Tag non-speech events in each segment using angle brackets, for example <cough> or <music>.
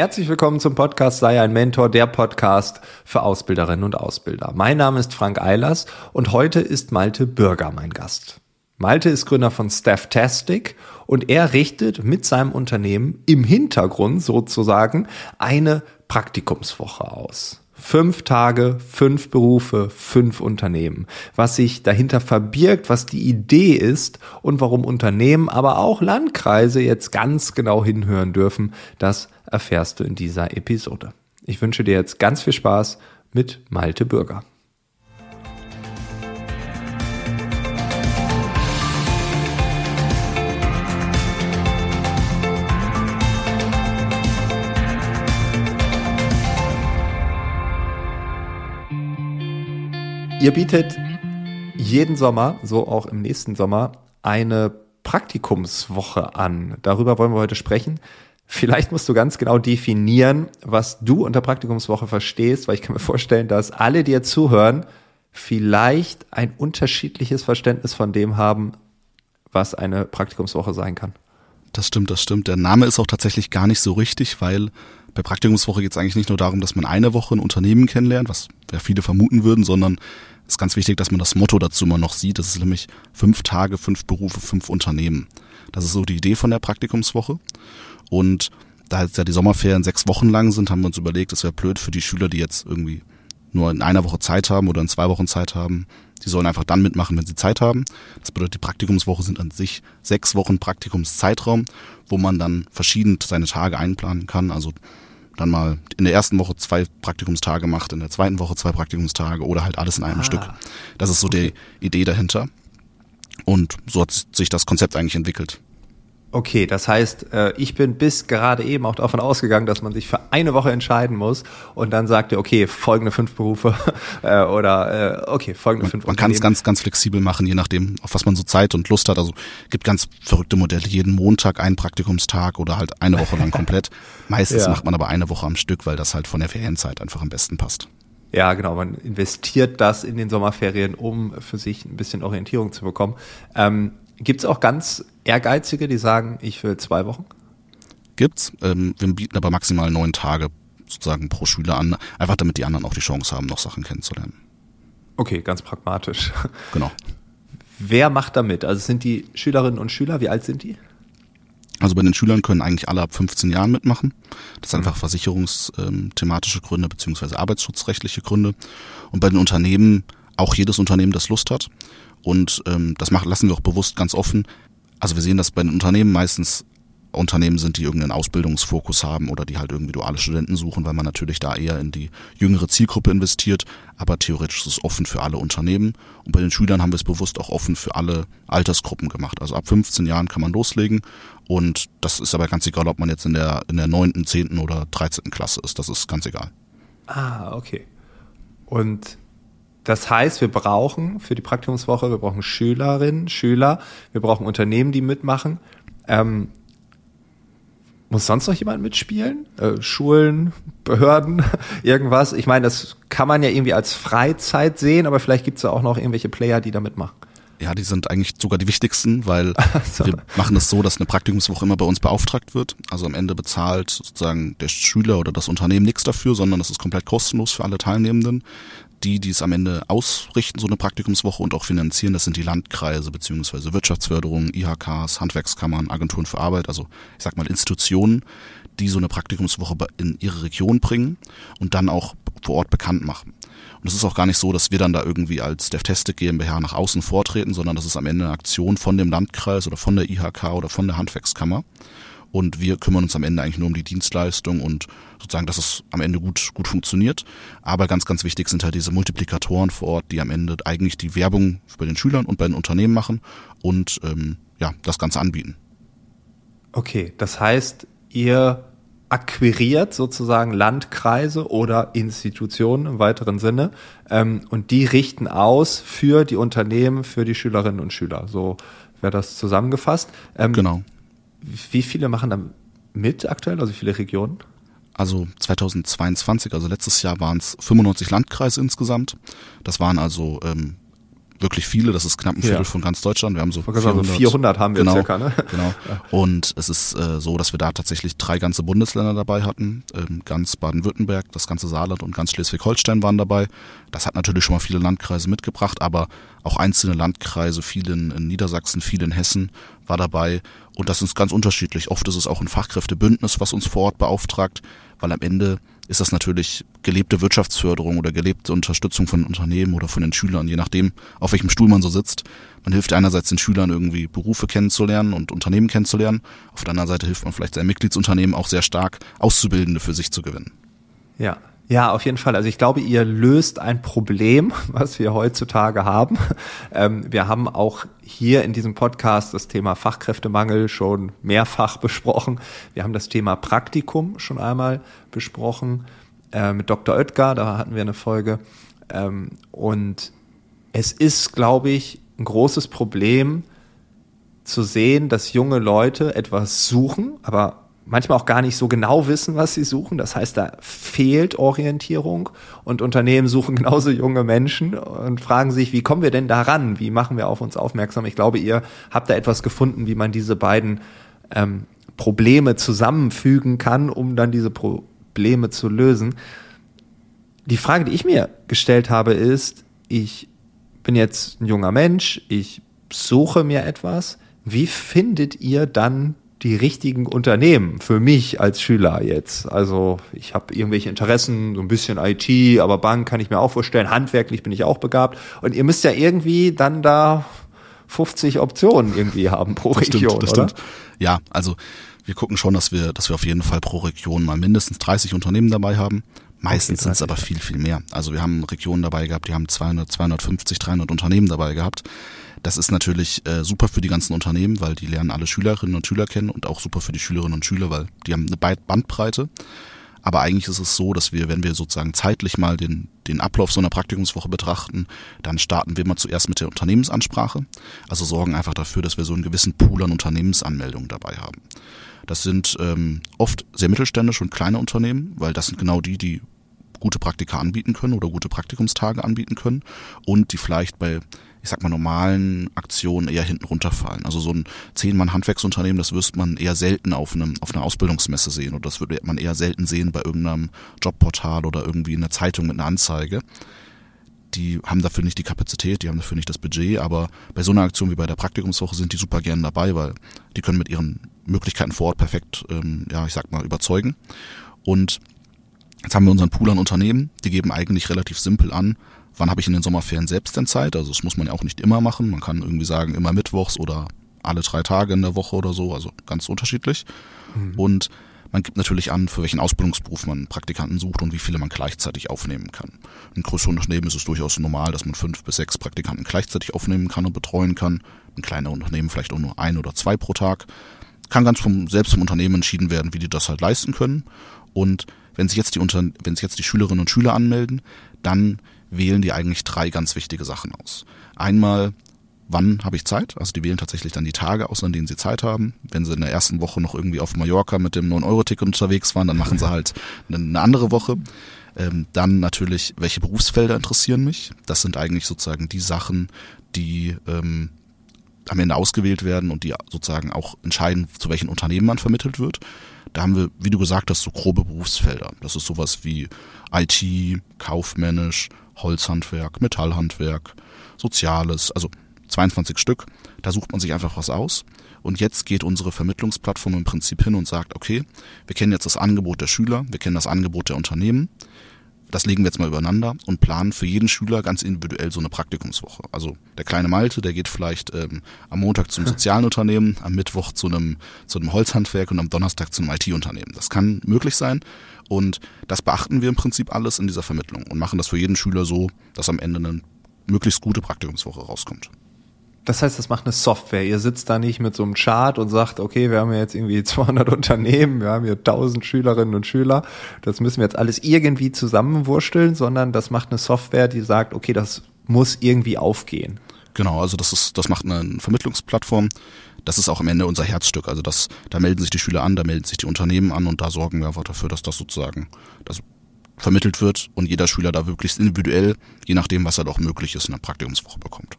Herzlich willkommen zum Podcast Sei ein Mentor, der Podcast für Ausbilderinnen und Ausbilder. Mein Name ist Frank Eilers und heute ist Malte Bürger mein Gast. Malte ist Gründer von Stafftastic und er richtet mit seinem Unternehmen im Hintergrund sozusagen eine Praktikumswoche aus. Fünf Tage, fünf Berufe, fünf Unternehmen. Was sich dahinter verbirgt, was die Idee ist und warum Unternehmen, aber auch Landkreise jetzt ganz genau hinhören dürfen, das erfährst du in dieser Episode. Ich wünsche dir jetzt ganz viel Spaß mit Malte Bürger. Ihr bietet jeden Sommer, so auch im nächsten Sommer, eine Praktikumswoche an. Darüber wollen wir heute sprechen. Vielleicht musst du ganz genau definieren, was du unter Praktikumswoche verstehst, weil ich kann mir vorstellen, dass alle, die jetzt zuhören, vielleicht ein unterschiedliches Verständnis von dem haben, was eine Praktikumswoche sein kann. Das stimmt, das stimmt. Der Name ist auch tatsächlich gar nicht so richtig, weil bei Praktikumswoche geht es eigentlich nicht nur darum, dass man eine Woche ein Unternehmen kennenlernt, was ja viele vermuten würden, sondern ist ganz wichtig, dass man das Motto dazu immer noch sieht. Das ist nämlich fünf Tage, fünf Berufe, fünf Unternehmen. Das ist so die Idee von der Praktikumswoche. Und da jetzt ja die Sommerferien sechs Wochen lang sind, haben wir uns überlegt, es wäre blöd für die Schüler, die jetzt irgendwie nur in einer Woche Zeit haben oder in zwei Wochen Zeit haben. Die sollen einfach dann mitmachen, wenn sie Zeit haben. Das bedeutet, die Praktikumswoche sind an sich sechs Wochen Praktikumszeitraum, wo man dann verschieden seine Tage einplanen kann. Also dann mal in der ersten Woche zwei Praktikumstage macht, in der zweiten Woche zwei Praktikumstage oder halt alles in einem ah, Stück. Das ist so okay. die Idee dahinter. Und so hat sich das Konzept eigentlich entwickelt. Okay, das heißt, äh, ich bin bis gerade eben auch davon ausgegangen, dass man sich für eine Woche entscheiden muss und dann sagt ihr, okay, folgende fünf Berufe <laughs> äh, oder äh, okay, folgende man, fünf Man kann es ganz, ganz flexibel machen, je nachdem, auf was man so Zeit und Lust hat. Also gibt ganz verrückte Modelle, jeden Montag einen Praktikumstag oder halt eine Woche lang komplett. <laughs> Meistens ja. macht man aber eine Woche am Stück, weil das halt von der Ferienzeit einfach am besten passt. Ja, genau. Man investiert das in den Sommerferien, um für sich ein bisschen Orientierung zu bekommen. Ähm, Gibt es auch ganz Ehrgeizige, die sagen, ich will zwei Wochen? Gibt's. Ähm, wir bieten aber maximal neun Tage sozusagen pro Schüler an, einfach damit die anderen auch die Chance haben, noch Sachen kennenzulernen. Okay, ganz pragmatisch. <laughs> Genau. Wer macht da mit? Also sind die Schülerinnen und Schüler, wie alt sind die? Also bei den Schülern können eigentlich alle ab 15 Jahren mitmachen. Das sind einfach versicherungsthematische Gründe beziehungsweise arbeitsschutzrechtliche Gründe. Und bei den Unternehmen auch jedes Unternehmen, das Lust hat. Und ähm, das machen, lassen wir auch bewusst ganz offen. Also wir sehen, dass bei den Unternehmen meistens Unternehmen sind, die irgendeinen Ausbildungsfokus haben oder die halt irgendwie duale Studenten suchen, weil man natürlich da eher in die jüngere Zielgruppe investiert. Aber theoretisch ist es offen für alle Unternehmen. Und bei den Schülern haben wir es bewusst auch offen für alle Altersgruppen gemacht. Also ab 15 Jahren kann man loslegen. Und das ist aber ganz egal, ob man jetzt in der, in der 9., 10. oder 13. Klasse ist. Das ist ganz egal. Ah, okay. Und das heißt, wir brauchen für die Praktikumswoche, wir brauchen Schülerinnen, Schüler, wir brauchen Unternehmen, die mitmachen. Ähm, muss sonst noch jemand mitspielen? Äh, Schulen, Behörden, <laughs> irgendwas? Ich meine, das kann man ja irgendwie als Freizeit sehen, aber vielleicht gibt es ja auch noch irgendwelche Player, die da mitmachen. Ja, die sind eigentlich sogar die wichtigsten, weil <laughs> so. wir machen es so, dass eine Praktikumswoche immer bei uns beauftragt wird. Also am Ende bezahlt sozusagen der Schüler oder das Unternehmen nichts dafür, sondern das ist komplett kostenlos für alle Teilnehmenden die, die es am Ende ausrichten, so eine Praktikumswoche und auch finanzieren, das sind die Landkreise beziehungsweise Wirtschaftsförderung, IHKs, Handwerkskammern, Agenturen für Arbeit, also ich sag mal Institutionen, die so eine Praktikumswoche in ihre Region bringen und dann auch vor Ort bekannt machen. Und es ist auch gar nicht so, dass wir dann da irgendwie als DevTestic GmbH nach außen vortreten, sondern das ist am Ende eine Aktion von dem Landkreis oder von der IHK oder von der Handwerkskammer und wir kümmern uns am Ende eigentlich nur um die Dienstleistung und sozusagen, dass es am Ende gut, gut funktioniert. Aber ganz, ganz wichtig sind halt diese Multiplikatoren vor Ort, die am Ende eigentlich die Werbung bei den Schülern und bei den Unternehmen machen und ähm, ja, das Ganze anbieten. Okay, das heißt, ihr akquiriert sozusagen Landkreise oder Institutionen im weiteren Sinne ähm, und die richten aus für die Unternehmen, für die Schülerinnen und Schüler. So wäre das zusammengefasst. Ähm, genau. Wie viele machen da mit aktuell? Also wie viele Regionen? Also 2022, also letztes Jahr waren es 95 Landkreise insgesamt. Das waren also ähm, wirklich viele, das ist knapp ein Viertel ja. von ganz Deutschland. Wir haben so 400, 400 haben wir genau, circa, ne? Genau. <laughs> Und es ist äh, so, dass wir da tatsächlich drei ganze Bundesländer dabei hatten. Ähm, ganz Baden-Württemberg, das ganze Saarland und ganz Schleswig-Holstein waren dabei. Das hat natürlich schon mal viele Landkreise mitgebracht, aber auch einzelne Landkreise, viele in, in Niedersachsen, viele in Hessen war dabei. Und das ist ganz unterschiedlich. Oft ist es auch ein Fachkräftebündnis, was uns vor Ort beauftragt, weil am Ende ist das natürlich gelebte Wirtschaftsförderung oder gelebte Unterstützung von Unternehmen oder von den Schülern, je nachdem, auf welchem Stuhl man so sitzt. Man hilft einerseits den Schülern irgendwie Berufe kennenzulernen und Unternehmen kennenzulernen. Auf der anderen Seite hilft man vielleicht seinem Mitgliedsunternehmen auch sehr stark, Auszubildende für sich zu gewinnen. Ja, ja, auf jeden Fall. Also ich glaube, ihr löst ein Problem, <laughs> was wir heutzutage haben. Ähm, wir haben auch hier in diesem Podcast das Thema Fachkräftemangel schon mehrfach besprochen. Wir haben das Thema Praktikum schon einmal besprochen äh, mit Dr. Oetker, da hatten wir eine Folge. Ähm, und es ist, glaube ich, ein großes Problem zu sehen, dass junge Leute etwas suchen, aber manchmal auch gar nicht so genau wissen, was sie suchen. Das heißt, da fehlt Orientierung und Unternehmen suchen <laughs> genauso junge Menschen und fragen sich, wie kommen wir denn daran? Wie machen wir auf uns aufmerksam? Ich glaube, ihr habt da etwas gefunden, wie man diese beiden ähm, Probleme zusammenfügen kann, um dann diese Probleme zu lösen. Die Frage, die ich mir gestellt habe, ist, ich bin jetzt ein junger Mensch, ich suche mir etwas. Wie findet ihr dann die richtigen Unternehmen für mich als Schüler jetzt. Also ich habe irgendwelche Interessen, so ein bisschen IT, aber Bank kann ich mir auch vorstellen, handwerklich bin ich auch begabt. Und ihr müsst ja irgendwie dann da 50 Optionen irgendwie haben pro das Region, stimmt, das oder? Stimmt. Ja, also wir gucken schon, dass wir, dass wir auf jeden Fall pro Region mal mindestens 30 Unternehmen dabei haben. Meistens okay, sind es aber viel, viel mehr. Also wir haben Regionen dabei gehabt, die haben 200, 250, 300 Unternehmen dabei gehabt. Das ist natürlich äh, super für die ganzen Unternehmen, weil die lernen alle Schülerinnen und Schüler kennen und auch super für die Schülerinnen und Schüler, weil die haben eine Bandbreite. Aber eigentlich ist es so, dass wir, wenn wir sozusagen zeitlich mal den, den Ablauf so einer Praktikumswoche betrachten, dann starten wir mal zuerst mit der Unternehmensansprache. Also sorgen einfach dafür, dass wir so einen gewissen Pool an Unternehmensanmeldungen dabei haben. Das sind ähm, oft sehr mittelständische und kleine Unternehmen, weil das sind genau die, die gute Praktika anbieten können oder gute Praktikumstage anbieten können und die vielleicht bei ich sag mal, normalen Aktionen eher hinten runterfallen. Also so ein Zehn-Mann-Handwerksunternehmen, das wirst man eher selten auf, einem, auf einer Ausbildungsmesse sehen oder das würde man eher selten sehen bei irgendeinem Jobportal oder irgendwie in der Zeitung mit einer Anzeige. Die haben dafür nicht die Kapazität, die haben dafür nicht das Budget, aber bei so einer Aktion wie bei der Praktikumswoche sind die super gern dabei, weil die können mit ihren Möglichkeiten vor Ort perfekt, ähm, ja, ich sag mal, überzeugen. Und Jetzt haben wir unseren Pool an Unternehmen, die geben eigentlich relativ simpel an, wann habe ich in den Sommerferien selbst denn Zeit? Also das muss man ja auch nicht immer machen. Man kann irgendwie sagen, immer mittwochs oder alle drei Tage in der Woche oder so, also ganz unterschiedlich. Mhm. Und man gibt natürlich an, für welchen Ausbildungsberuf man Praktikanten sucht und wie viele man gleichzeitig aufnehmen kann. In größeren Unternehmen ist es durchaus normal, dass man fünf bis sechs Praktikanten gleichzeitig aufnehmen kann und betreuen kann. In kleinen Unternehmen vielleicht auch nur ein oder zwei pro Tag. Kann ganz vom, selbst vom Unternehmen entschieden werden, wie die das halt leisten können. Und wenn sich jetzt die, Unter wenn sich jetzt die Schülerinnen und Schüler anmelden, dann wählen die eigentlich drei ganz wichtige Sachen aus. Einmal, wann habe ich Zeit? Also die wählen tatsächlich dann die Tage aus, an denen sie Zeit haben. Wenn sie in der ersten Woche noch irgendwie auf Mallorca mit dem 9-Euro-Ticket unterwegs waren, dann machen sie halt eine andere Woche. Ähm, dann natürlich, welche Berufsfelder interessieren mich? Das sind eigentlich sozusagen die Sachen, die ähm, am Ende ausgewählt werden und die sozusagen auch entscheiden, zu welchen Unternehmen man vermittelt wird. Da haben wir, wie du gesagt hast, so grobe Berufsfelder. Das ist sowas wie IT, kaufmännisch, Holzhandwerk, Metallhandwerk, Soziales, also 22 Stück. Da sucht man sich einfach was aus. Und jetzt geht unsere Vermittlungsplattform im Prinzip hin und sagt, okay, wir kennen jetzt das Angebot der Schüler, wir kennen das Angebot der Unternehmen. Das legen wir jetzt mal übereinander und planen für jeden Schüler ganz individuell so eine Praktikumswoche. Also der kleine Malte, der geht vielleicht ähm, am Montag zum <laughs> sozialen Unternehmen, am Mittwoch zu einem, zu einem Holzhandwerk und am Donnerstag zu einem IT-Unternehmen. Das kann möglich sein und das beachten wir im Prinzip alles in dieser Vermittlung und machen das für jeden Schüler so, dass am Ende eine möglichst gute Praktikumswoche rauskommt. Das heißt, das macht eine Software. Ihr sitzt da nicht mit so einem Chart und sagt, okay, wir haben jetzt irgendwie <laughs> 200 Unternehmen, wir haben hier 1000 Schülerinnen und Schüler. Das müssen wir jetzt alles irgendwie zusammenwursteln, sondern das macht eine Software, die sagt, okay, das muss irgendwie aufgehen. Genau, also das ist, das macht eine Vermittlungsplattform, das ist auch am Ende unser Herzstück. Also das, da melden sich die Schüler an, da melden sich die Unternehmen an und da sorgen wir einfach dafür, dass das sozusagen das vermittelt wird und jeder Schüler da wirklich individuell, je nachdem, was halt auch möglich ist, eine Praktikumswoche bekommt.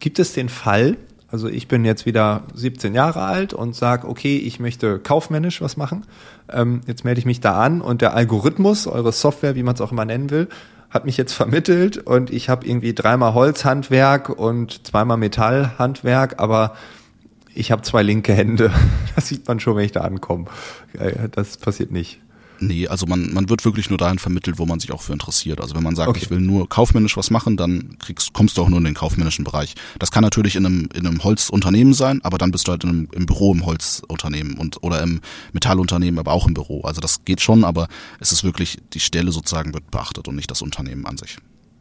Gibt es den Fall, also ich bin jetzt wieder 17 Jahre alt und sage, okay, ich möchte kaufmännisch was machen. Ähm, jetzt melde ich mich da an und der Algorithmus, eure Software, wie man es auch immer nennen will, hat mich jetzt <laughs> vermittelt und ich habe irgendwie dreimal Holzhandwerk und zweimal Metallhandwerk, aber ich habe zwei linke Hände. <laughs> Das sieht man schon, wenn ich da ankomme. Das passiert nicht. Nee, also man, man wird wirklich nur dahin vermittelt, wo man sich auch für interessiert. Also wenn man sagt, okay. ich will nur kaufmännisch was machen, dann kriegst, kommst du auch nur in den kaufmännischen Bereich. Das kann natürlich in einem, in einem Holzunternehmen sein, aber dann bist du halt in einem, im Büro im Holzunternehmen und oder im Metallunternehmen, aber auch im Büro. Also das geht schon, aber es ist wirklich, die Stelle sozusagen wird beachtet und nicht das Unternehmen an sich.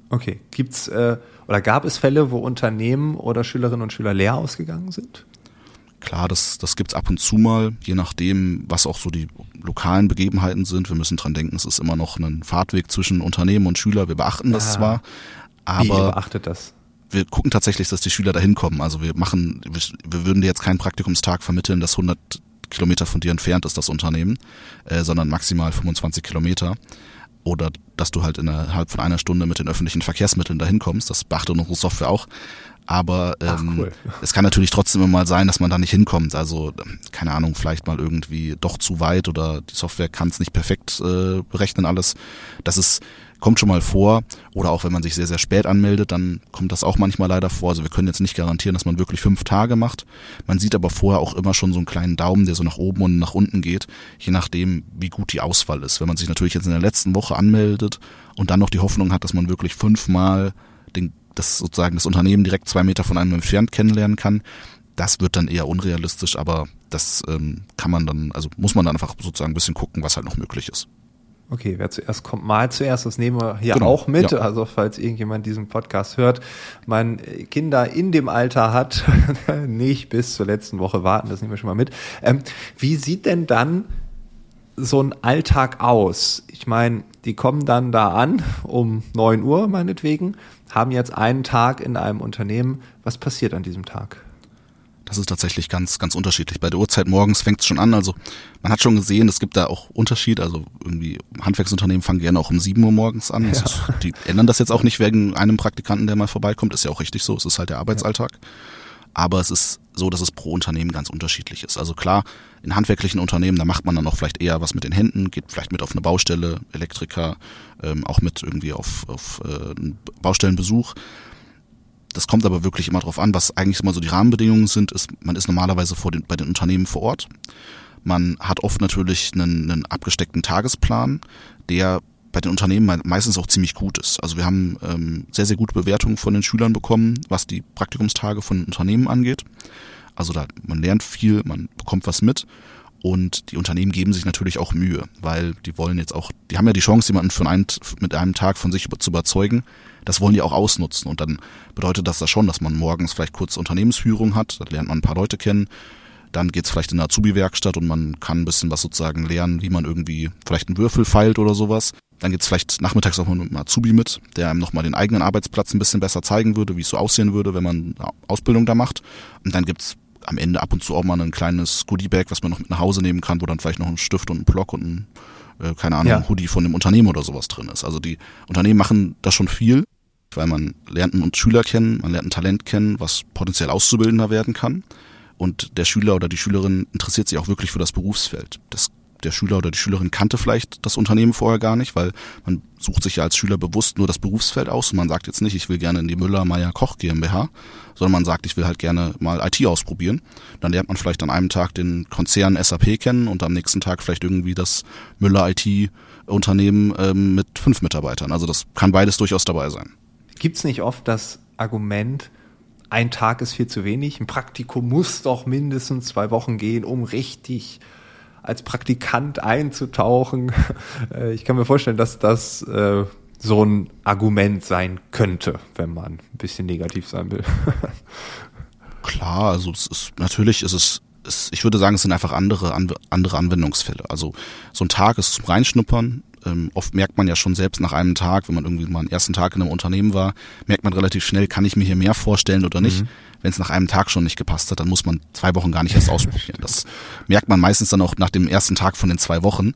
Okay. Gibt's äh, oder gab es Fälle, wo Unternehmen oder Schülerinnen und Schüler leer ausgegangen sind? Klar, das, das gibt's ab und zu mal, je nachdem, was auch so die lokalen Begebenheiten sind. Wir müssen dran denken, es ist immer noch ein Fahrtweg zwischen Unternehmen und Schüler. Wir beachten das ah, zwar, aber. Wie ihr beachtet das? Wir gucken tatsächlich, dass die Schüler dahin kommen. Also wir machen, wir, wir würden dir jetzt keinen Praktikumstag vermitteln, das 100 Kilometer von dir entfernt ist, das Unternehmen, äh, sondern maximal 25 Kilometer oder dass du halt innerhalb von einer Stunde mit den öffentlichen Verkehrsmitteln dahin kommst. Das beachtet unsere Software auch. Aber ähm, cool. es kann natürlich trotzdem immer mal sein, dass man da nicht hinkommt. Also, keine Ahnung, vielleicht mal irgendwie doch zu weit oder die Software kann es nicht perfekt äh, berechnen alles. Das ist, kommt schon mal vor. Oder auch wenn man sich sehr, sehr spät anmeldet, dann kommt das auch manchmal leider vor. Also wir können jetzt nicht garantieren, dass man wirklich fünf Tage macht. Man sieht aber vorher auch immer schon so einen kleinen Daumen, der so nach oben und nach unten geht, je nachdem, wie gut die Auswahl ist. Wenn man sich natürlich jetzt in der letzten Woche anmeldet und dann noch die Hoffnung hat, dass man wirklich fünfmal den das sozusagen das Unternehmen direkt zwei Meter von einem entfernt kennenlernen kann. Das wird dann eher unrealistisch, aber das ähm, kann man dann, also muss man dann einfach sozusagen ein bisschen gucken, was halt noch möglich ist. Okay, wer zuerst kommt, mal zuerst. Das nehmen wir hier genau, auch mit. Ja. Also falls irgendjemand diesen Podcast hört, man Kinder in dem Alter hat, <laughs> nicht bis zur letzten Woche warten, das nehmen wir schon mal mit. Ähm, wie sieht denn dann so ein Alltag aus? Ich meine, die kommen dann da an um neun Uhr meinetwegen haben jetzt einen Tag in einem Unternehmen. Was passiert an diesem Tag? Das ist tatsächlich ganz, ganz unterschiedlich. Bei der Uhrzeit morgens fängt es schon an. Also man hat schon gesehen, es gibt da auch Unterschied. Also irgendwie Handwerksunternehmen fangen gerne auch um sieben Uhr morgens an. Ja. Ist, die ändern das jetzt auch nicht wegen einem Praktikanten, der mal vorbeikommt. Ist ja auch richtig so. Es ist halt der Arbeitsalltag. Ja. Aber es ist so, dass es pro Unternehmen ganz unterschiedlich ist. Also klar, in handwerklichen Unternehmen, da macht man dann auch vielleicht eher was mit den Händen, geht vielleicht mit auf eine Baustelle, Elektriker, ähm, auch mit irgendwie auf, auf äh, Baustellenbesuch. Das kommt aber wirklich immer darauf an, was eigentlich immer so die Rahmenbedingungen sind, ist, man ist normalerweise vor den, bei den Unternehmen vor Ort. Man hat oft natürlich einen, einen abgesteckten Tagesplan, der bei den Unternehmen meistens auch ziemlich gut ist. Also wir haben ähm, sehr, sehr gute Bewertungen von den Schülern bekommen, was die Praktikumstage von Unternehmen angeht. Also da, man lernt viel, man bekommt was mit und die Unternehmen geben sich natürlich auch Mühe, weil die wollen jetzt auch, die haben ja die Chance, jemanden von einem, mit einem Tag von sich zu überzeugen. Das wollen die auch ausnutzen und dann bedeutet das da schon, dass man morgens vielleicht kurz Unternehmensführung hat, da lernt man ein paar Leute kennen, dann geht's vielleicht in eine Azubi-Werkstatt und man kann ein bisschen was sozusagen lernen, wie man irgendwie vielleicht einen Würfel feilt oder sowas. Dann geht's vielleicht nachmittags auch mit einem Azubi mit, der einem nochmal den eigenen Arbeitsplatz ein bisschen besser zeigen würde, wie es so aussehen würde, wenn man eine Ausbildung da macht. Und dann gibt's am Ende ab und zu auch mal ein kleines Goodiebag, was man noch mit nach Hause nehmen kann, wo dann vielleicht noch ein Stift und ein Block und ein, äh, keine Ahnung, ja. Hoodie von dem Unternehmen oder sowas drin ist. Also die Unternehmen machen da schon viel, weil man lernt einen Schüler kennen, man lernt ein Talent kennen, was potenziell Auszubildender werden kann. Und der Schüler oder die Schülerin interessiert sich auch wirklich für das Berufsfeld. Das der Schüler oder die Schülerin kannte vielleicht das Unternehmen vorher gar nicht, weil man sucht sich ja als Schüler bewusst nur das Berufsfeld aus und man sagt jetzt nicht, ich will gerne in die Müller Meier Koch GmbH, sondern man sagt, ich will halt gerne mal IT ausprobieren. Dann lernt man vielleicht an einem Tag den Konzern SAP kennen und am nächsten Tag vielleicht irgendwie das Müller IT Unternehmen ähm, mit fünf Mitarbeitern. Also das kann beides durchaus dabei sein. Gibt es nicht oft das Argument, ein Tag ist viel zu wenig, ein Praktikum muss doch mindestens zwei Wochen gehen, um richtig als Praktikant einzutauchen. <laughs> Äh, ich kann mir vorstellen, dass das äh, so ein Argument sein könnte, wenn man ein bisschen negativ sein will. <laughs> Klar, also es ist natürlich ist es es, ich würde sagen, es sind einfach andere, andere Anwendungsfälle. Also so ein Tag ist zum Reinschnuppern, ähm, oft merkt man ja schon selbst nach einem Tag, wenn man irgendwie mal einen ersten Tag in einem Unternehmen war, merkt man relativ schnell, kann ich mir hier mehr vorstellen oder nicht. Mhm. Wenn es nach einem Tag schon nicht gepasst hat, dann muss man zwei Wochen gar nicht erst ausprobieren. Das merkt man meistens dann auch nach dem ersten Tag von den zwei Wochen.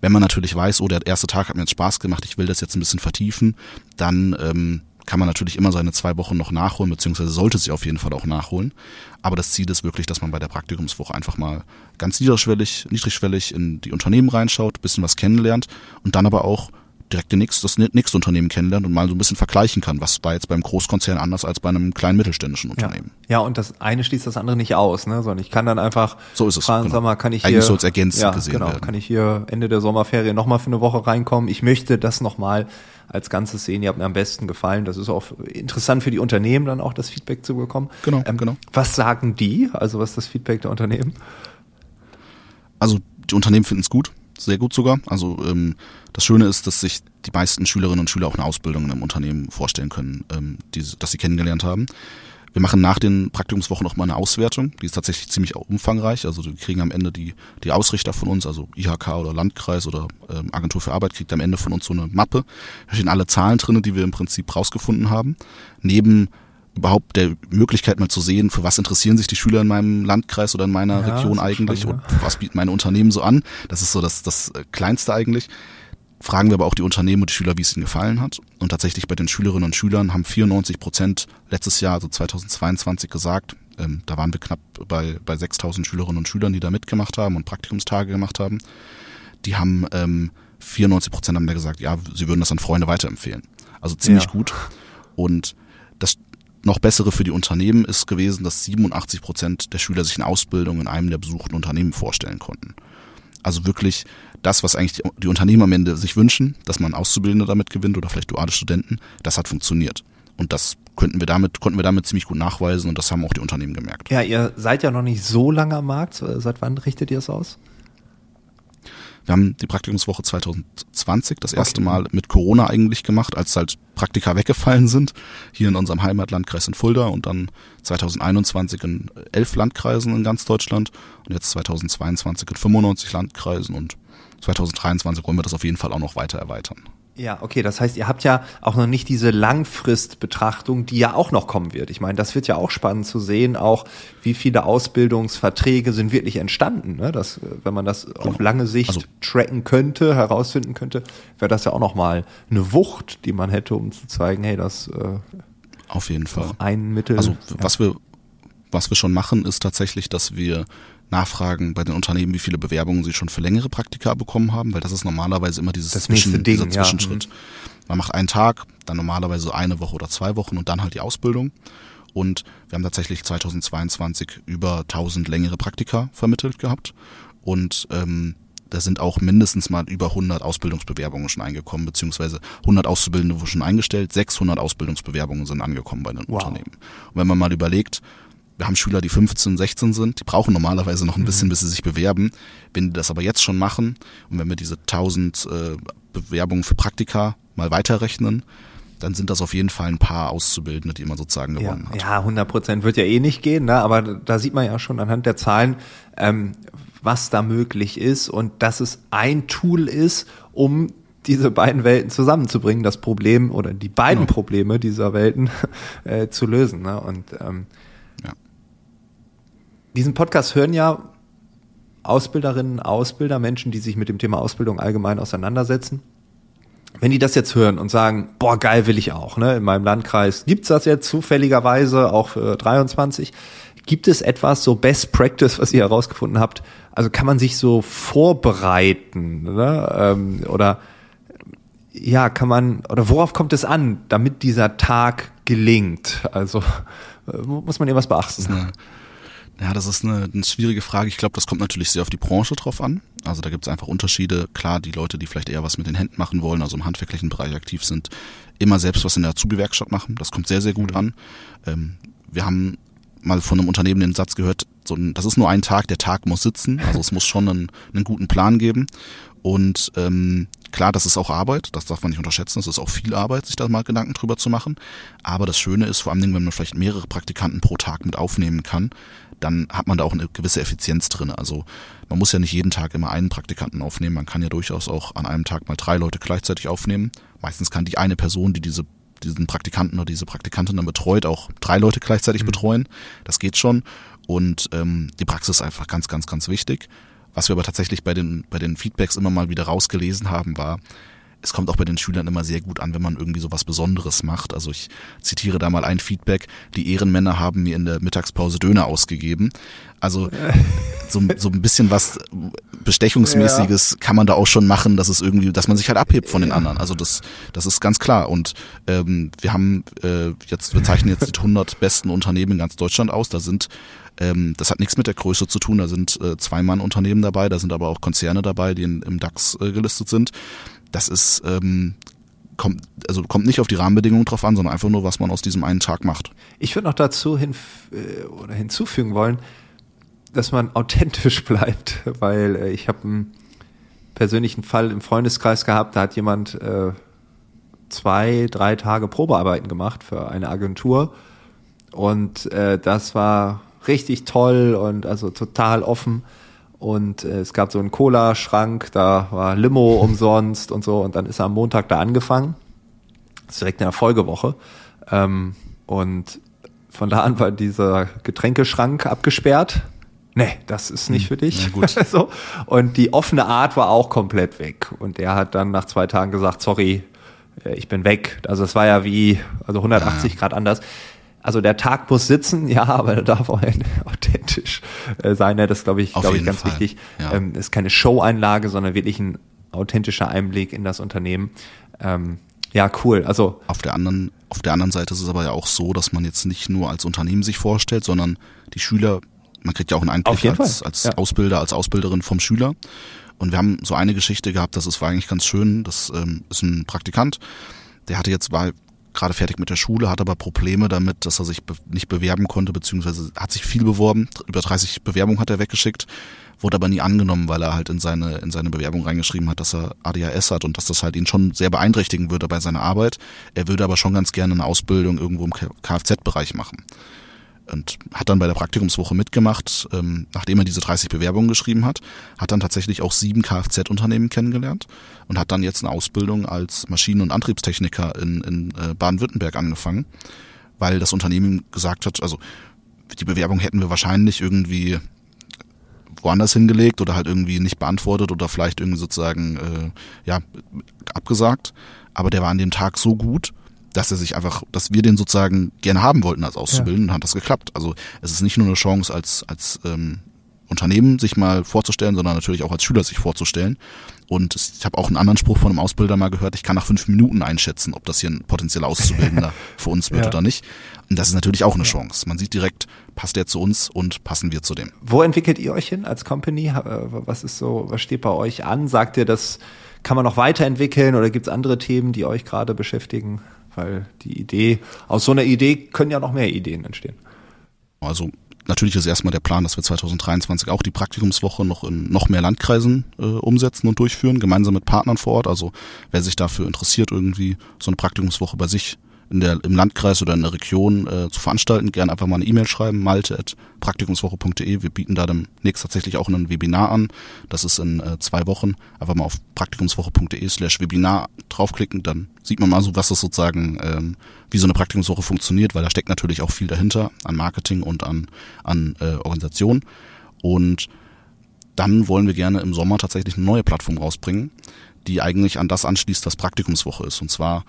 Wenn man natürlich weiß, oh, der erste Tag hat mir jetzt Spaß gemacht, ich will das jetzt ein bisschen vertiefen, dann ähm, kann man natürlich immer seine zwei Wochen noch nachholen, beziehungsweise sollte sie auf jeden Fall auch nachholen. Aber das Ziel ist wirklich, dass man bei der Praktikumswoche einfach mal ganz niedrigschwellig, niedrigschwellig in die Unternehmen reinschaut, bisschen was kennenlernt und dann aber auch direkt nächste, das nächste Unternehmen kennenlernt und mal so ein bisschen vergleichen kann. Was war jetzt beim Großkonzern anders als bei einem kleinen mittelständischen Unternehmen? Ja, ja und das eine schließt das andere nicht aus, ne? Sondern ich kann dann einfach so ist es, fragen, genau. sag mal, kann ich Eigentlich hier, soll es ergänzend ja, gesehen genau, werden. kann ich hier Ende der Sommerferien nochmal für eine Woche reinkommen? Ich möchte das nochmal als Ganzes sehen. Ihr habt mir am besten gefallen. Das ist auch interessant für die Unternehmen, dann auch das Feedback zu bekommen. Genau, genau. Was sagen die? Also was ist das Feedback der Unternehmen? Also die Unternehmen finden es gut, sehr gut sogar. Also ähm, das Schöne ist, dass sich die meisten Schülerinnen und Schüler auch eine Ausbildung in einem Unternehmen vorstellen können, ähm, die, das sie kennengelernt haben. Wir machen nach den Praktikumswochen noch mal eine Auswertung. Die ist tatsächlich ziemlich umfangreich. Also wir kriegen am Ende die, die Ausrichter von uns, also IHK oder Landkreis oder ähm, Agentur für Arbeit, kriegt am Ende von uns so eine Mappe. Da stehen alle Zahlen drinne, die wir im Prinzip rausgefunden haben. Neben überhaupt der Möglichkeit mal zu sehen, für was interessieren sich die Schüler in meinem Landkreis oder in meiner Ja, Region eigentlich spannend, und was bieten meine Unternehmen so an. Das ist so das, das äh, Kleinste eigentlich. Fragen wir aber auch die Unternehmen und die Schüler, wie es ihnen gefallen hat. Und tatsächlich bei den Schülerinnen und Schülern haben 94 Prozent letztes Jahr, also 2022, gesagt, ähm, da waren wir knapp bei, bei 6000 Schülerinnen und Schülern, die da mitgemacht haben und Praktikumstage gemacht haben. Die haben ähm, 94 Prozent haben da gesagt, ja, sie würden das an Freunde weiterempfehlen. Also ziemlich Ja. gut. Und das noch bessere für die Unternehmen ist gewesen, dass 87 Prozent der Schüler sich eine Ausbildung in einem der besuchten Unternehmen vorstellen konnten. Also wirklich das, was eigentlich die, die Unternehmen am Ende sich wünschen, dass man Auszubildende damit gewinnt oder vielleicht duale Studenten, das hat funktioniert. Und das könnten wir damit, konnten wir damit ziemlich gut nachweisen und das haben auch die Unternehmen gemerkt. Ja, ihr seid ja noch nicht so lange am Markt. Seit wann richtet ihr es aus? Wir haben die Praktikumswoche 2020 das erste Okay. Mal mit Corona eigentlich gemacht, als halt Praktika weggefallen sind, hier in unserem Heimatlandkreis in Fulda und dann 2021 in elf Landkreisen in ganz Deutschland und jetzt 2022 in 95 Landkreisen und 2023 wollen wir das auf jeden Fall auch noch weiter erweitern. Ja, okay, das heißt, ihr habt ja auch noch nicht diese Langfristbetrachtung, die ja auch noch kommen wird. Ich meine, das wird ja auch spannend zu sehen, auch wie viele Ausbildungsverträge sind wirklich entstanden. Ne? Das, äh, wenn man das auf lange Sicht Also- tracken könnte, herausfinden könnte, wäre das ja auch nochmal eine Wucht, die man hätte, um zu zeigen, hey, das äh, Auf jeden Fall. ein Mittel. Also ja. was wir was wir schon machen, ist tatsächlich, dass wir nachfragen bei den Unternehmen, wie viele Bewerbungen sie schon für längere Praktika bekommen haben, weil das ist normalerweise immer dieses Das nächste Ding, dieser ja. Zwischenschritt. Man macht einen Tag, dann normalerweise eine Woche oder zwei Wochen und dann halt die Ausbildung. Und wir haben tatsächlich 2022 über 1000 längere Praktika vermittelt gehabt. Und ähm, da sind auch mindestens mal über 100 Ausbildungsbewerbungen schon eingekommen, beziehungsweise 100 Auszubildende wurden schon eingestellt, 600 Ausbildungsbewerbungen sind angekommen bei den Wow. Unternehmen. Und wenn man mal überlegt, wir haben Schüler, die 15, 16 sind, die brauchen normalerweise noch ein bisschen, bis sie sich bewerben. Wenn die das aber jetzt schon machen und wenn wir diese 1000 äh, Bewerbungen für Praktika mal weiterrechnen, dann sind das auf jeden Fall ein paar Auszubildende, die man sozusagen Ja, gewonnen hat. ja, 100 Prozent wird ja eh nicht gehen, ne? aber da sieht man ja schon anhand der Zahlen, ähm, was da möglich ist und dass es ein Tool ist, um diese beiden Welten zusammenzubringen, das Problem oder die beiden Genau. Probleme dieser Welten <laughs> äh, zu lösen. Ne? Und ähm, Ja. Diesen Podcast hören ja Ausbilderinnen, Ausbilder, Menschen, die sich mit dem Thema Ausbildung allgemein auseinandersetzen. Wenn die das jetzt hören und sagen, boah, geil will ich auch, ne? In meinem Landkreis gibt's das jetzt zufälligerweise auch für 23. Gibt es etwas, so Best Practice, was ihr herausgefunden habt? Also kann man sich so vorbereiten, ne? Ähm, oder ja, kann man, oder worauf kommt es an, damit dieser Tag gelingt? Also äh, muss man irgendwas beachten? eine, ja, das ist eine, eine schwierige Frage. Ich glaube, das kommt natürlich sehr auf die Branche drauf an. Also da gibt es einfach Unterschiede. Klar, die Leute, die vielleicht eher was mit den Händen machen wollen, also im handwerklichen Bereich aktiv sind, immer selbst was in der Azubi-Werkstatt machen. Das kommt sehr, sehr gut an. Ähm, wir haben mal von einem Unternehmen den Satz gehört, so ein, das ist nur ein Tag, der Tag muss sitzen. Also es muss schon einen, einen guten Plan geben. Und ähm, klar, das ist auch Arbeit, das darf man nicht unterschätzen. Es ist auch viel Arbeit, sich da mal Gedanken drüber zu machen. Aber das Schöne ist vor allen Dingen, wenn man vielleicht mehrere Praktikanten pro Tag mit aufnehmen kann, dann hat man da auch eine gewisse Effizienz drin. Also man muss ja nicht jeden Tag immer einen Praktikanten aufnehmen. Man kann ja durchaus auch an einem Tag mal drei Leute gleichzeitig aufnehmen. Meistens kann die eine Person, die diese diesen Praktikanten oder diese Praktikantin dann betreut, auch drei Leute gleichzeitig betreuen. Das geht schon. Und ähm, die Praxis ist einfach ganz, ganz, ganz wichtig. Was wir aber tatsächlich bei den, bei den Feedbacks immer mal wieder rausgelesen haben, war, es kommt auch bei den Schülern immer sehr gut an, wenn man irgendwie so was Besonderes macht. Also ich zitiere da mal ein Feedback, die Ehrenmänner haben mir in der Mittagspause Döner ausgegeben. Also <laughs> so, so ein bisschen was Bestechungsmäßiges ja. kann man da auch schon machen, dass es irgendwie, dass man sich halt abhebt von den anderen. Also das, das ist ganz klar. Und ähm, wir haben äh, jetzt, wir zeichnen jetzt die 100 besten Unternehmen in ganz Deutschland aus. Da sind ähm, das hat nichts mit der Größe zu tun. Da sind äh, Zwei-Mann-Unternehmen dabei, da sind aber auch Konzerne dabei, die in, im DAX äh, gelistet sind das ist, ähm, kommt, also kommt nicht auf die Rahmenbedingungen drauf an, sondern einfach nur, was man aus diesem einen Tag macht. Ich würde noch dazu hin, äh, oder hinzufügen wollen, dass man <laughs> authentisch bleibt, weil äh, ich habe einen persönlichen Fall im Freundeskreis gehabt, da hat jemand äh, zwei, drei Tage Probearbeiten gemacht für eine Agentur und äh, das war richtig toll und also total offen und äh, es gab so einen Cola-Schrank, da war Limo <laughs> umsonst und so. Und dann ist er am Montag da angefangen. Das ist direkt in der Folgewoche. Ähm, und von da an war dieser Getränkeschrank abgesperrt. Nee, das ist nicht hm, für dich. <laughs> Gut. so. Und die offene Art war auch komplett weg. Und er hat dann nach zwei Tagen gesagt, sorry, äh, ich bin weg. Also es war ja wie, also 180 ja. Grad anders also der Tag muss sitzen, <laughs> ja, aber er darf auch authentisch äh, sein. Ne? Das glaube ich, glaube ich, ganz Fall. wichtig. Ja. Ähm, ist keine Show-Einlage, sondern wirklich ein authentischer Einblick in das Unternehmen. Ähm, ja, cool. Also auf der anderen, auf der anderen Seite ist es aber ja auch so, dass man jetzt nicht nur als Unternehmen sich vorstellt, sondern die Schüler, man kriegt ja auch einen Einblick als, als ja. Ausbilder, als Ausbilderin vom Schüler. Und wir haben so eine Geschichte gehabt, das ist, war eigentlich ganz schön. Das ähm, ist ein Praktikant, der hatte jetzt war gerade fertig mit der Schule, hat aber Probleme damit, dass er sich be nicht bewerben konnte, beziehungsweise hat sich viel beworben. Über 30 Bewerbungen hat er weggeschickt, wurde aber nie angenommen, weil er halt in seine, in seine Bewerbung reingeschrieben hat, dass er ADHS hat und dass das halt ihn schon sehr beeinträchtigen würde bei seiner Arbeit. Er würde aber schon ganz gerne eine Ausbildung irgendwo im Kfz-Bereich machen und hat dann bei der Praktikumswoche mitgemacht, ähm, nachdem er diese 30 Bewerbungen geschrieben hat, hat dann tatsächlich auch sieben Kfz-Unternehmen kennengelernt und hat dann jetzt eine Ausbildung als Maschinen- und Antriebstechniker in, in äh, Baden-Württemberg angefangen, weil das Unternehmen gesagt hat, also die Bewerbung hätten wir wahrscheinlich irgendwie woanders hingelegt oder halt irgendwie nicht beantwortet oder vielleicht irgendwie sozusagen äh, ja abgesagt. Aber der war an dem Tag so gut, dass er sich einfach, dass wir den sozusagen gerne haben wollten als Auszubildenden, ja. hat das geklappt. Also es ist nicht nur eine Chance als, als ähm, Unternehmen sich mal vorzustellen, sondern natürlich auch als Schüler sich vorzustellen. Und ich habe auch einen anderen Spruch von einem Ausbilder mal gehört, ich kann nach fünf Minuten einschätzen, ob das hier ein potenzieller Auszubildender <laughs> für uns wird ja. oder nicht. Und das ist natürlich auch eine Chance. Man sieht direkt, passt der zu uns und passen wir zu dem. Wo entwickelt ihr euch hin als Company? Was ist so, was steht bei euch an? Sagt ihr, das kann man noch weiterentwickeln oder gibt es andere Themen, die euch gerade beschäftigen? Weil die Idee, aus so einer Idee können ja noch mehr Ideen entstehen. Also natürlich ist erstmal der Plan, dass wir 2023 auch die Praktikumswoche noch in noch mehr Landkreisen äh, umsetzen und durchführen, gemeinsam mit Partnern vor Ort. Also wer sich dafür interessiert, irgendwie so eine Praktikumswoche bei sich in der, im Landkreis oder in der Region äh, zu veranstalten, gerne einfach mal eine E-Mail schreiben, malte.praktikumswoche.de. Wir bieten da demnächst tatsächlich auch ein Webinar an. Das ist in äh, zwei Wochen. Einfach mal auf praktikumswoche.de slash Webinar draufklicken, dann sieht man mal so, was das sozusagen, ähm, wie so eine Praktikumswoche funktioniert, weil da steckt natürlich auch viel dahinter an Marketing und an, an äh, Organisation. Und dann wollen wir gerne im Sommer tatsächlich eine neue Plattform rausbringen, die eigentlich an das anschließt, was Praktikumswoche ist. Und zwar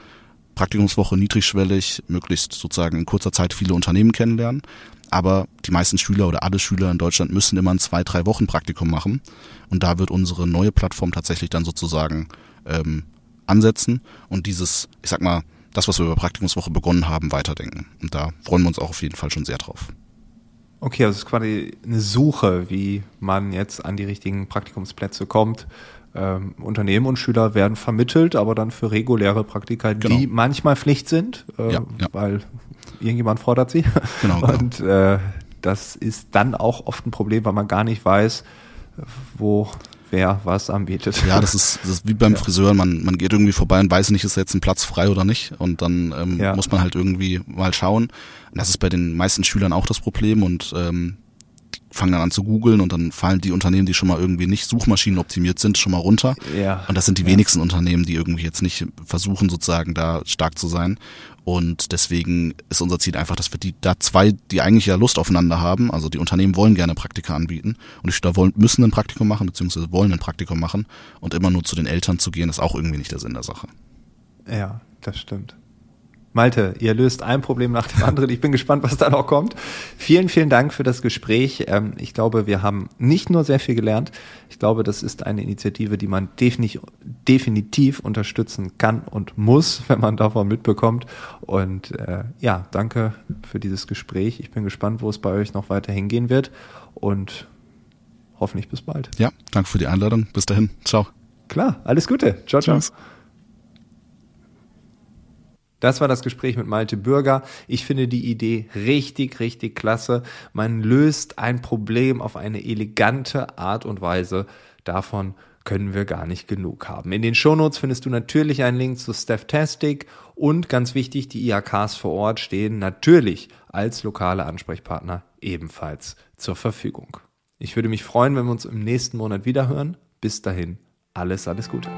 Praktikumswoche niedrigschwellig, möglichst sozusagen in kurzer Zeit viele Unternehmen kennenlernen. Aber die meisten Schüler oder alle Schüler in Deutschland müssen immer ein zwei, drei Wochen Praktikum machen. Und da wird unsere neue Plattform tatsächlich dann sozusagen ähm, ansetzen und dieses, ich sag mal, das, was wir über Praktikumswoche begonnen haben, weiterdenken. Und da freuen wir uns auch auf jeden Fall schon sehr drauf. Okay, also es ist quasi eine Suche, wie man jetzt an die richtigen Praktikumsplätze kommt ähm, Unternehmen und Schüler werden vermittelt, aber dann für reguläre Praktika, genau. die manchmal Pflicht sind, äh, ja, ja. weil irgendjemand fordert sie. Genau, <laughs> genau. Und äh, das ist dann auch oft ein Problem, weil man gar nicht weiß, wo wer was anbietet. Ja, das ist, das ist wie beim ja. Friseur, man, man geht irgendwie vorbei und weiß nicht, ist jetzt ein Platz frei oder nicht. Und dann ähm, muss man halt irgendwie mal schauen. Und das ist bei den meisten Schülern auch das Problem und ähm, fangen dann an zu googeln und dann fallen die Unternehmen, die schon mal irgendwie nicht Suchmaschinen optimiert sind, schon mal runter. Ja. Und das sind die ja. wenigsten Unternehmen, die irgendwie jetzt nicht versuchen, sozusagen da stark zu sein. Und deswegen ist unser Ziel einfach, dass wir die da zwei, die eigentlich ja Lust aufeinander haben, also die Unternehmen wollen gerne Praktika anbieten und die Schüler wollen, müssen ein Praktikum machen, beziehungsweise wollen ein Praktikum machen und immer nur zu den Eltern zu gehen, ist auch irgendwie nicht der Sinn der Sache. Ja, das stimmt. Malte, ihr löst ein Problem nach dem anderen. Ich bin gespannt, was da noch kommt. Vielen, vielen Dank für das Gespräch. Ähm, ich glaube, wir haben nicht nur sehr viel gelernt. Ich glaube, das ist eine Initiative, die man definitiv, unterstützen kann und muss, <laughs> wenn man davon mitbekommt. Und äh, ja, danke für dieses Gespräch. Ich bin gespannt, wo es bei euch noch weiter hingehen wird. Und hoffentlich bis bald. Ja, danke für die Einladung. Bis dahin. Ciao. Klar, alles Gute. Ciao, ciao. Tschüss. Das war das Gespräch mit Malte Bürger. Ich finde die Idee richtig, richtig klasse. Man löst ein Problem auf eine elegante Art und Weise. Davon können wir gar nicht genug haben. In den Shownotes findest du natürlich einen Link zu Stafftastic und ganz wichtig, die IHKs vor Ort stehen natürlich als lokale Ansprechpartner ebenfalls zur Verfügung. Ich würde mich freuen, wenn wir uns im nächsten Monat wiederhören. Bis dahin, alles, alles Gute.